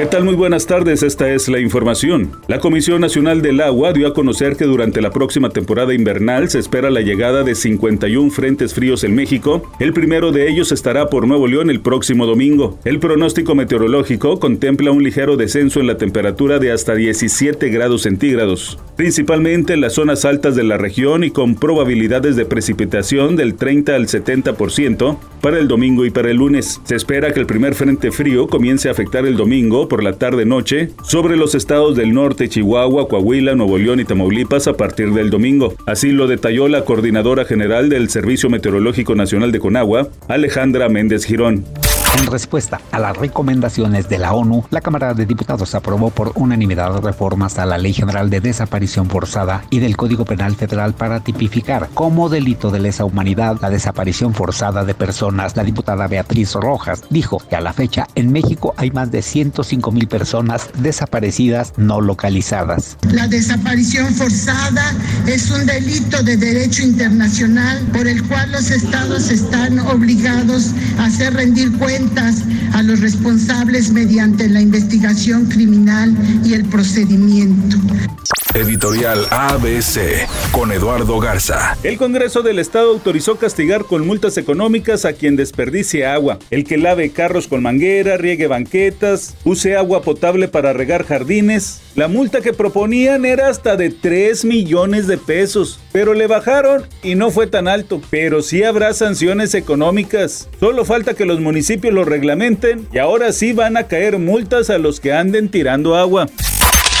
¿Qué tal? Muy buenas tardes, esta es la información. La Comisión Nacional del Agua dio a conocer que durante la próxima temporada invernal se espera la llegada de 51 frentes fríos en México. El primero de ellos estará por Nuevo León el próximo domingo. El pronóstico meteorológico contempla un ligero descenso en la temperatura de hasta 17 grados centígrados, principalmente en las zonas altas de la región y con probabilidades de precipitación del 30 al 70% para el domingo y para el lunes. Se espera que el primer frente frío comience a afectar el domingo por la tarde-noche sobre los estados del norte, Chihuahua, Coahuila, Nuevo León y Tamaulipas a partir del domingo. Así lo detalló la coordinadora general del Servicio Meteorológico Nacional de Conagua, Alejandra Méndez Girón. En respuesta a las recomendaciones de la ONU, la Cámara de Diputados aprobó por unanimidad reformas a la Ley General de Desaparición Forzada y del Código Penal Federal para tipificar como delito de lesa humanidad la desaparición forzada de personas. La diputada Beatriz Rojas dijo que a la fecha en México hay más de 105 mil personas desaparecidas no localizadas. La desaparición forzada es un delito de derecho internacional por el cual los estados están obligados a hacer rendir cuentas a los responsables mediante la investigación criminal y el procedimiento. Editorial ABC con Eduardo Garza. El Congreso del Estado autorizó castigar con multas económicas a quien desperdicie agua, el que lave carros con manguera, riegue banquetas, use agua potable para regar jardines. La multa que proponían era hasta de 3 millones de pesos, pero le bajaron y no fue tan alto. Pero sí habrá sanciones económicas. Solo falta que los municipios lo reglamenten y ahora sí van a caer multas a los que anden tirando agua.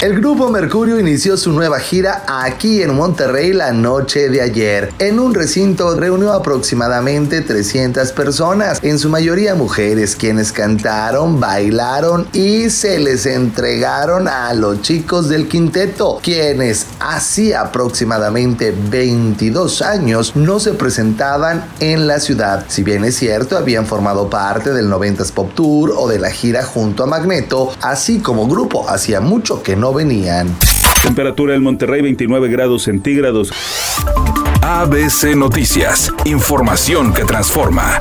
El grupo Mercurio inició su nueva gira aquí en Monterrey la noche de ayer. En un recinto reunió aproximadamente 300 personas, en su mayoría mujeres, quienes cantaron, bailaron y se les entregaron a los chicos del quinteto, quienes hacía aproximadamente 22 años no se presentaban en la ciudad. Si bien es cierto, habían formado parte del 90s Pop Tour o de la gira junto a Magneto, así como grupo hacía mucho que no venían. Temperatura en Monterrey 29 grados centígrados. ABC Noticias, información que transforma.